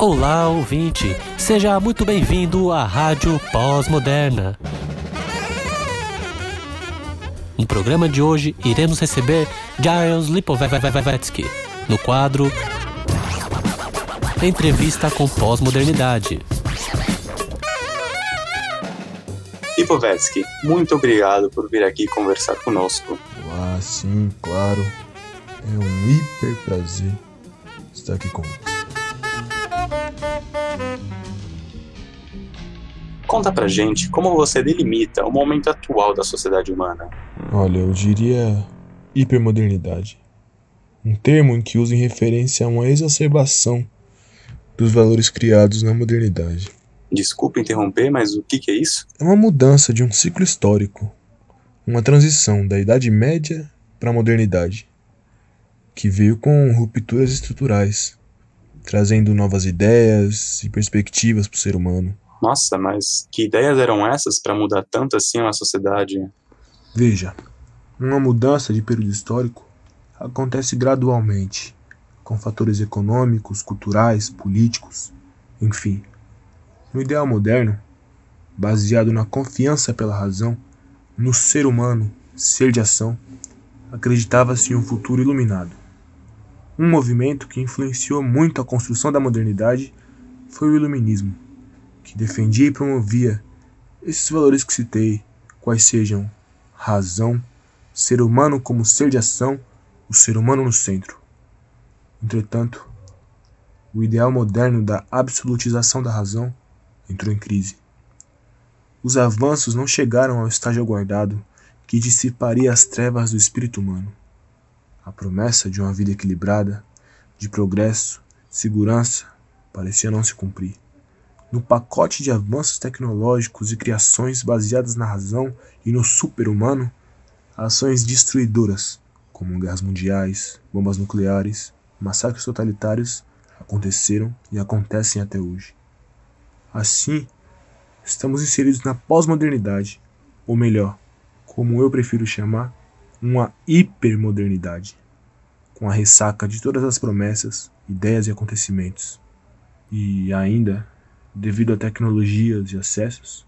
Olá, ouvinte! Seja muito bem-vindo à Rádio Pós-Moderna. No programa de hoje, iremos receber Giles Lipovetsky no quadro Entrevista com Pós-Modernidade. Lipovetsky, muito obrigado por vir aqui conversar conosco. Ah, sim, claro. É um hiper prazer estar aqui com você. Conta pra gente como você delimita o momento atual da sociedade humana. Olha, eu diria hipermodernidade. Um termo em que usa em referência a uma exacerbação dos valores criados na modernidade. Desculpe interromper, mas o que, que é isso? É uma mudança de um ciclo histórico, uma transição da Idade Média para a modernidade, que veio com rupturas estruturais, trazendo novas ideias e perspectivas para o ser humano. Nossa, mas que ideias eram essas para mudar tanto assim a sociedade? Veja, uma mudança de período histórico acontece gradualmente, com fatores econômicos, culturais, políticos, enfim. No ideal moderno, baseado na confiança pela razão, no ser humano, ser de ação, acreditava-se em um futuro iluminado. Um movimento que influenciou muito a construção da modernidade foi o Iluminismo que defendia e promovia esses valores que citei, quais sejam razão, ser humano como ser de ação, o ser humano no centro. Entretanto, o ideal moderno da absolutização da razão entrou em crise. Os avanços não chegaram ao estágio aguardado que dissiparia as trevas do espírito humano. A promessa de uma vida equilibrada, de progresso, segurança, parecia não se cumprir no pacote de avanços tecnológicos e criações baseadas na razão e no super-humano, ações destruidoras, como guerras mundiais, bombas nucleares, massacres totalitários, aconteceram e acontecem até hoje. Assim, estamos inseridos na pós-modernidade, ou melhor, como eu prefiro chamar, uma hipermodernidade, com a ressaca de todas as promessas, ideias e acontecimentos. E ainda devido a tecnologias e acessos,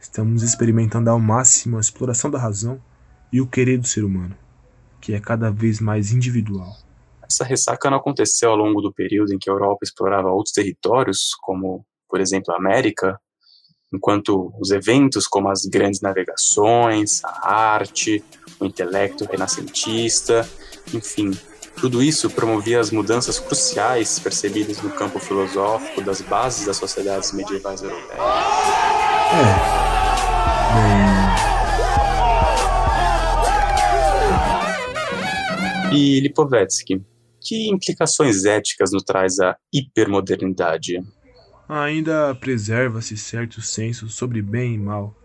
estamos experimentando ao máximo a exploração da razão e o querer do ser humano, que é cada vez mais individual. Essa ressaca não aconteceu ao longo do período em que a Europa explorava outros territórios, como, por exemplo, a América, enquanto os eventos como as grandes navegações, a arte, o intelecto renascentista, enfim, tudo isso promovia as mudanças cruciais percebidas no campo filosófico das bases das sociedades medievais europeias. É. E Lipovetsky, que implicações éticas nos traz a hipermodernidade? Ainda preserva-se certo senso sobre bem e mal.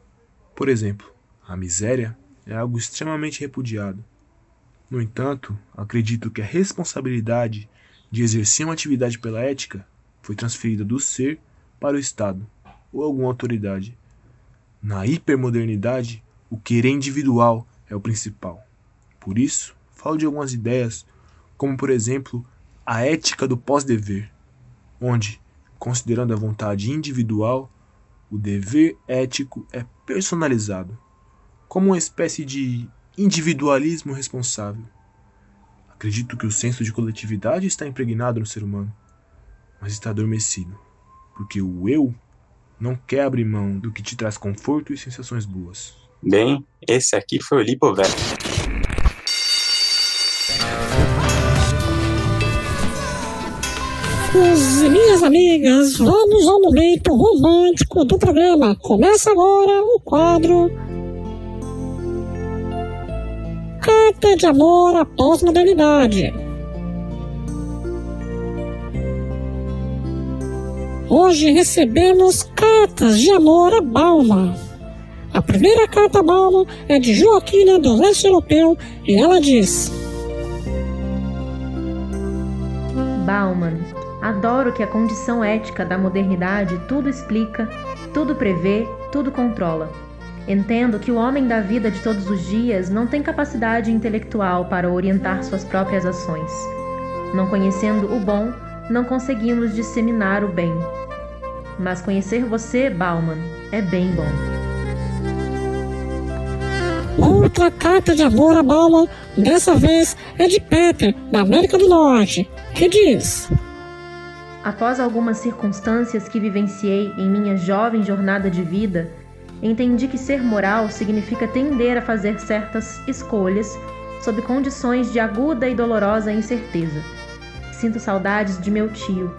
Por exemplo, a miséria é algo extremamente repudiado no entanto, acredito que a responsabilidade de exercer uma atividade pela ética foi transferida do ser para o Estado ou alguma autoridade. Na hipermodernidade, o querer individual é o principal. Por isso, falo de algumas ideias, como por exemplo a ética do pós-dever, onde, considerando a vontade individual, o dever ético é personalizado, como uma espécie de individualismo responsável. Acredito que o senso de coletividade está impregnado no ser humano, mas está adormecido, porque o eu não quer abrir mão do que te traz conforto e sensações boas. Bem, esse aqui foi o Lipovet. Minhas minhas amigas, vamos ao momento romântico do programa. Começa agora o quadro carta de amor à pós-modernidade. Hoje recebemos cartas de amor a Balma. A primeira carta a Balma é de Joaquina do Leste Europeu e ela diz: Bauman, Adoro que a condição ética da modernidade tudo explica, tudo prevê, tudo controla. Entendo que o homem da vida de todos os dias não tem capacidade intelectual para orientar suas próprias ações. Não conhecendo o bom, não conseguimos disseminar o bem. Mas conhecer você, Bauman, é bem bom. Outra carta de amor a Bauman, dessa vez é de Peter, da América do Norte, que diz: Após algumas circunstâncias que vivenciei em minha jovem jornada de vida, entendi que ser moral significa tender a fazer certas escolhas sob condições de aguda e dolorosa incerteza. Sinto saudades de meu tio.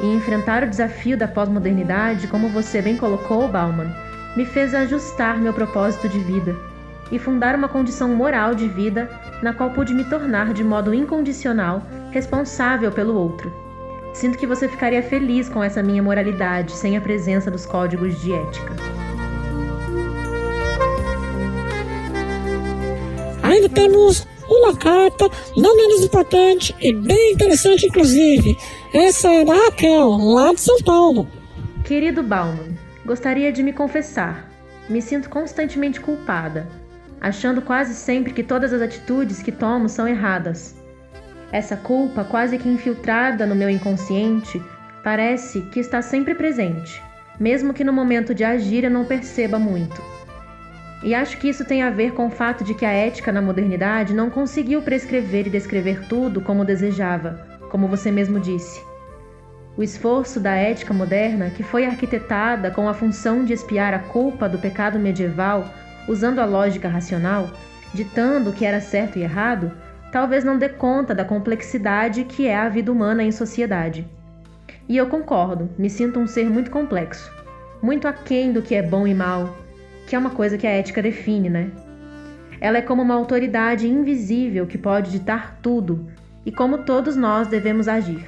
E enfrentar o desafio da pós-modernidade, como você bem colocou, Bauman, me fez ajustar meu propósito de vida e fundar uma condição moral de vida na qual pude me tornar de modo incondicional responsável pelo outro. Sinto que você ficaria feliz com essa minha moralidade sem a presença dos códigos de ética. Ainda temos uma carta, não menos importante e bem interessante, inclusive. Essa é da Raquel, lá de São Paulo. Querido Bauman, gostaria de me confessar. Me sinto constantemente culpada, achando quase sempre que todas as atitudes que tomo são erradas. Essa culpa, quase que infiltrada no meu inconsciente, parece que está sempre presente, mesmo que no momento de agir eu não perceba muito. E acho que isso tem a ver com o fato de que a ética na modernidade não conseguiu prescrever e descrever tudo como desejava, como você mesmo disse. O esforço da ética moderna, que foi arquitetada com a função de espiar a culpa do pecado medieval, usando a lógica racional, ditando o que era certo e errado, talvez não dê conta da complexidade que é a vida humana em sociedade. E eu concordo, me sinto um ser muito complexo, muito aquém do que é bom e mal, que é uma coisa que a ética define, né? Ela é como uma autoridade invisível que pode ditar tudo e como todos nós devemos agir.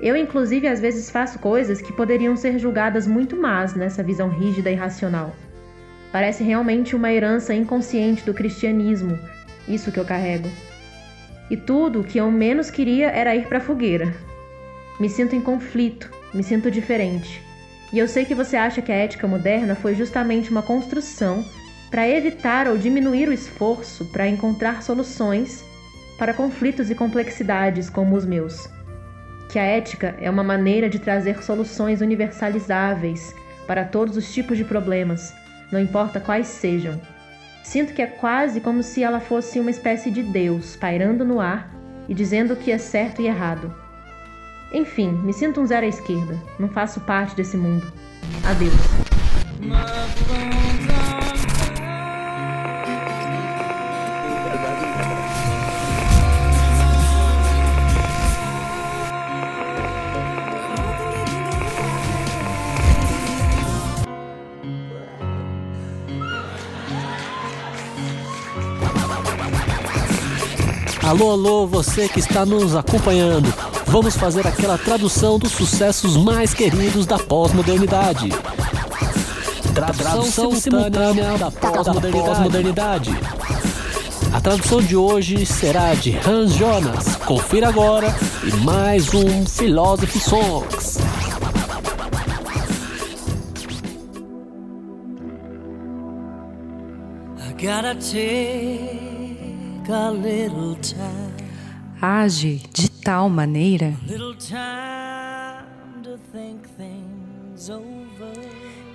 Eu, inclusive, às vezes faço coisas que poderiam ser julgadas muito más nessa visão rígida e racional. Parece realmente uma herança inconsciente do cristianismo, isso que eu carrego e tudo o que eu menos queria era ir para a fogueira. Me sinto em conflito, me sinto diferente. E eu sei que você acha que a ética moderna foi justamente uma construção para evitar ou diminuir o esforço para encontrar soluções para conflitos e complexidades como os meus. Que a ética é uma maneira de trazer soluções universalizáveis para todos os tipos de problemas, não importa quais sejam. Sinto que é quase como se ela fosse uma espécie de Deus pairando no ar e dizendo o que é certo e errado. Enfim, me sinto um zero à esquerda. Não faço parte desse mundo. Adeus. Alô, alô, você que está nos acompanhando. Vamos fazer aquela tradução dos sucessos mais queridos da pós-modernidade. Tradução, simultânea da pós-modernidade. A tradução de hoje será de Hans Jonas. Confira agora e mais um Philosophy Songs. I gotta take Age de tal maneira.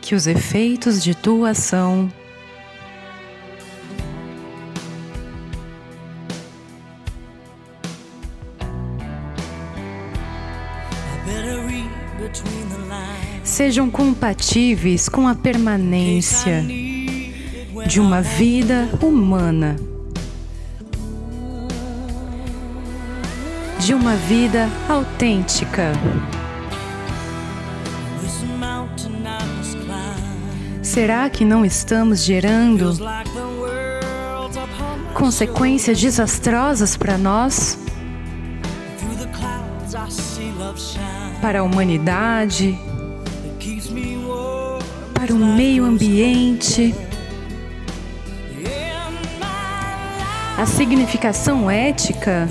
Que os efeitos de tua ação sejam compatíveis com a permanência de uma vida humana. De uma vida autêntica. Será que não estamos gerando consequências desastrosas para nós? Para a humanidade? Para o meio ambiente? A significação ética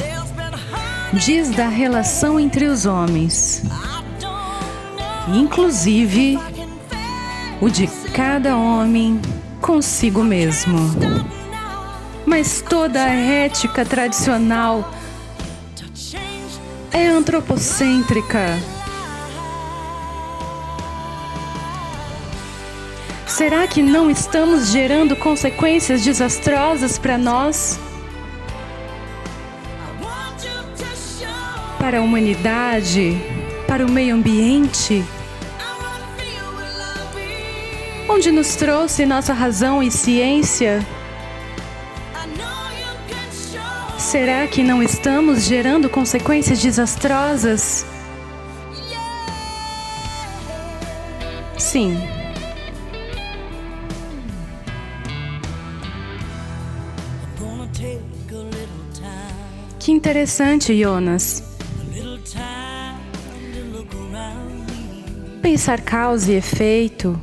diz da relação entre os homens, inclusive o de cada homem consigo mesmo. Mas toda a ética tradicional é antropocêntrica. Será que não estamos gerando consequências desastrosas para nós? Para a humanidade? Para o meio ambiente? Onde nos trouxe nossa razão e ciência? Será que não estamos gerando consequências desastrosas? Sim. Que interessante, Jonas. Pensar causa e efeito.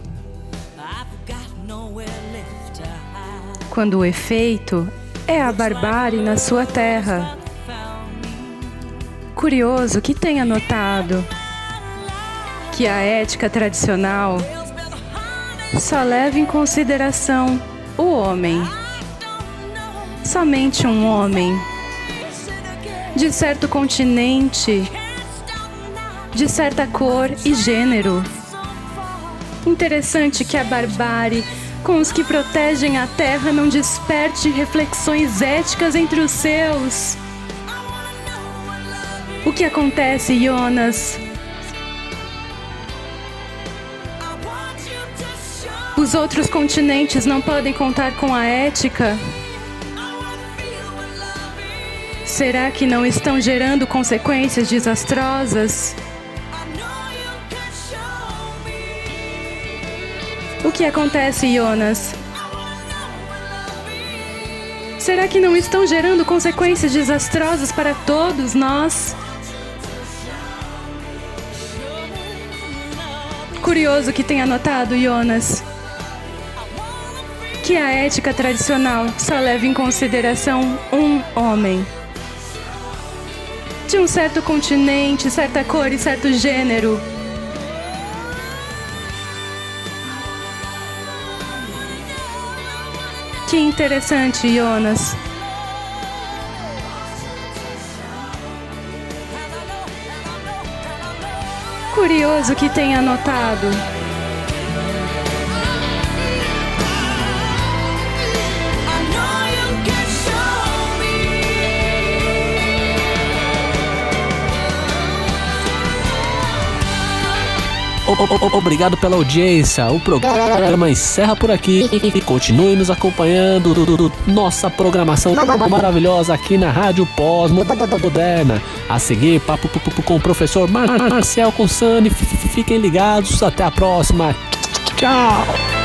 Quando o efeito é a barbárie na sua terra. Curioso que tenha notado que a ética tradicional só leva em consideração o homem. Somente um homem de certo continente, de certa cor e gênero. Interessante que a barbárie com os que protegem a terra não desperte reflexões éticas entre os seus. O que acontece, Jonas? Os outros continentes não podem contar com a ética? Será que não estão gerando consequências desastrosas? Que acontece, Jonas? Será que não estão gerando consequências desastrosas para todos nós? Curioso que tenha notado, Jonas, que a ética tradicional só leva em consideração um homem. De um certo continente, certa cor e certo gênero. Que interessante, Jonas. Curioso que tenha notado. Obrigado pela audiência. O programa encerra por aqui. Continue nos acompanhando. Nossa programação maravilhosa aqui na Rádio Pós-Moderna. A seguir, papo com o professor Marcel Consani. Fiquem ligados. Até a próxima. Tchau.